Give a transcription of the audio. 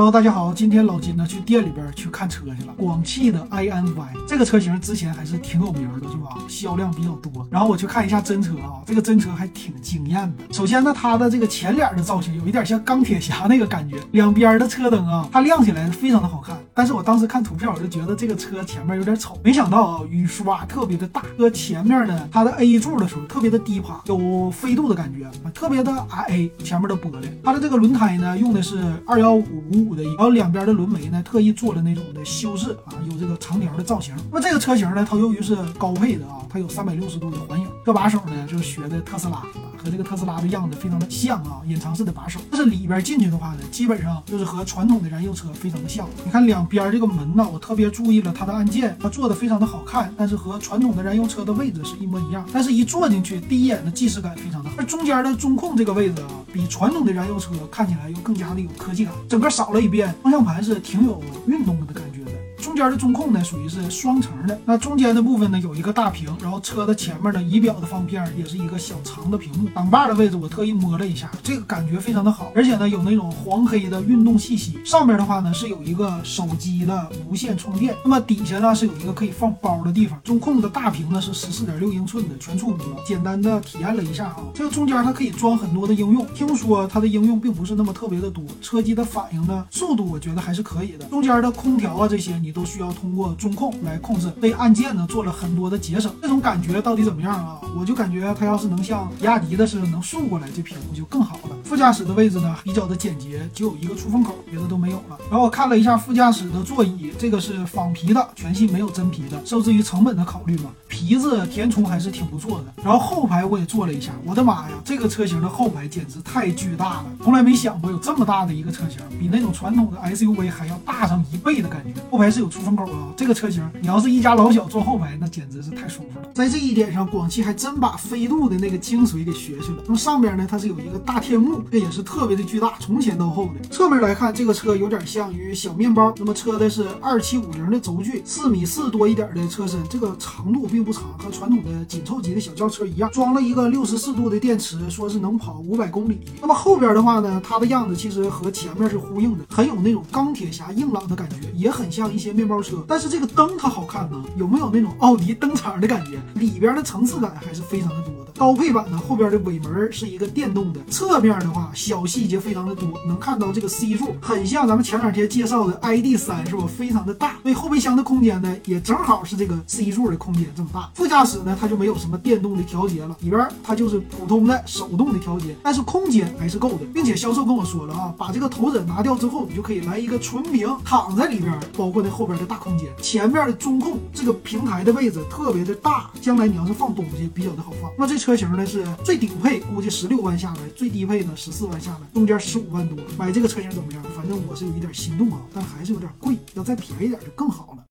哈喽大家好，今天老金呢去店里边去看车去了。广汽的 iNY 这个车型之前还是挺有名的，是吧？销量比较多。然后我去看一下真车啊，这个真车还挺惊艳的。首先呢，它的这个前脸的造型有一点像钢铁侠那个感觉，两边的车灯啊，它亮起来非常的好看。但是我当时看图片，我就觉得这个车前面有点丑。没想到啊，雨刷特别的大。车前面呢，它的 A 柱的时候特别的低趴，有飞度的感觉，特别的矮。前面的玻璃，它的这个轮胎呢，用的是二幺五五。五的，然后两边的轮眉呢，特意做了那种的修饰啊，有这个长条的造型。那么这个车型呢，它由于是高配的啊，它有三百六十度的环影，这把手呢就是学的特斯拉，和这个特斯拉的样子非常的像啊，隐藏式的把手。但是里边进去的话呢，基本上就是和传统的燃油车非常的像。你看两边这个门呢，我特别注意了它的按键，它做的非常的好看，但是和传统的燃油车的位置是一模一样。但是一坐进去，第一眼的既视感非常的好。而中间的中控这个位置啊，比传统的燃油车看起来又更加的有科技感，整个扫。了一遍，方向盘是挺有运动的边。的中控呢，属于是双层的。那中间的部分呢，有一个大屏，然后车的前面的仪表的方片也是一个小长的屏幕。挡把的位置我特意摸了一下，这个感觉非常的好，而且呢有那种黄黑的运动气息。上面的话呢是有一个手机的无线充电，那么底下呢是有一个可以放包的地方。中控的大屏呢是十四点六英寸的全触摸。简单的体验了一下啊，这个中间它可以装很多的应用，听说它的应用并不是那么特别的多。车机的反应呢速度我觉得还是可以的。中间的空调啊这些你。都需要通过中控来控制，对按键呢做了很多的节省，这种感觉到底怎么样啊？我就感觉它要是能像比亚迪的似的能竖过来，这屏幕就更好了。副驾驶的位置呢比较的简洁，就有一个出风口，别的都没有了。然后我看了一下副驾驶的座椅，这个是仿皮的，全系没有真皮的，受制于成本的考虑嘛，皮子填充还是挺不错的。然后后排我也坐了一下，我的妈呀，这个车型的后排简直太巨大了，从来没想过有这么大的一个车型，比那种传统的 SUV 还要大上一倍的感觉。后排是有出风口啊，这个车型你要是一家老小坐后排，那简直是太舒服了。在这一点上，广汽还真把飞度的那个精髓给学去了。那么上边呢，它是有一个大天幕，这也是特别的巨大，从前到后的。侧面来看，这个车有点像于小面包。那么车的是二七五零的轴距，四米四多一点的车身，这个长度并不长，和传统的紧凑级的小轿车一样。装了一个六十四度的电池，说是能跑五百公里。那么后边的话呢，它的样子其实和前面是呼应的，很有那种钢铁侠硬朗的感觉，也很像一些面包车。但是这个灯它好看呢，有没有那种奥迪灯厂的感觉？里边的层次感还是非常的多的高配版呢，后边的尾门是一个电动的，侧面的话小细节非常的多，能看到这个 C 柱很像咱们前两天介绍的 ID 三，是吧？非常的大。所以后备箱的空间呢，也正好是这个 C 柱的空间这么大。副驾驶呢，它就没有什么电动的调节了，里边它就是普通的手动的调节，但是空间还是够的，并且销售跟我说了啊，把这个头枕拿掉之后，你就可以来一个纯平躺在里边，包括那后边的大空间，前面的中控这个平台的位置特别的大，将来你要是放东西比较的好放。那这车型呢是最顶配，估计十六万下来，最低配呢十四万下来，中间十五万多，买这个车型怎么样？反正我是有一点心动啊，但还是有点贵，要再便宜点就更好了。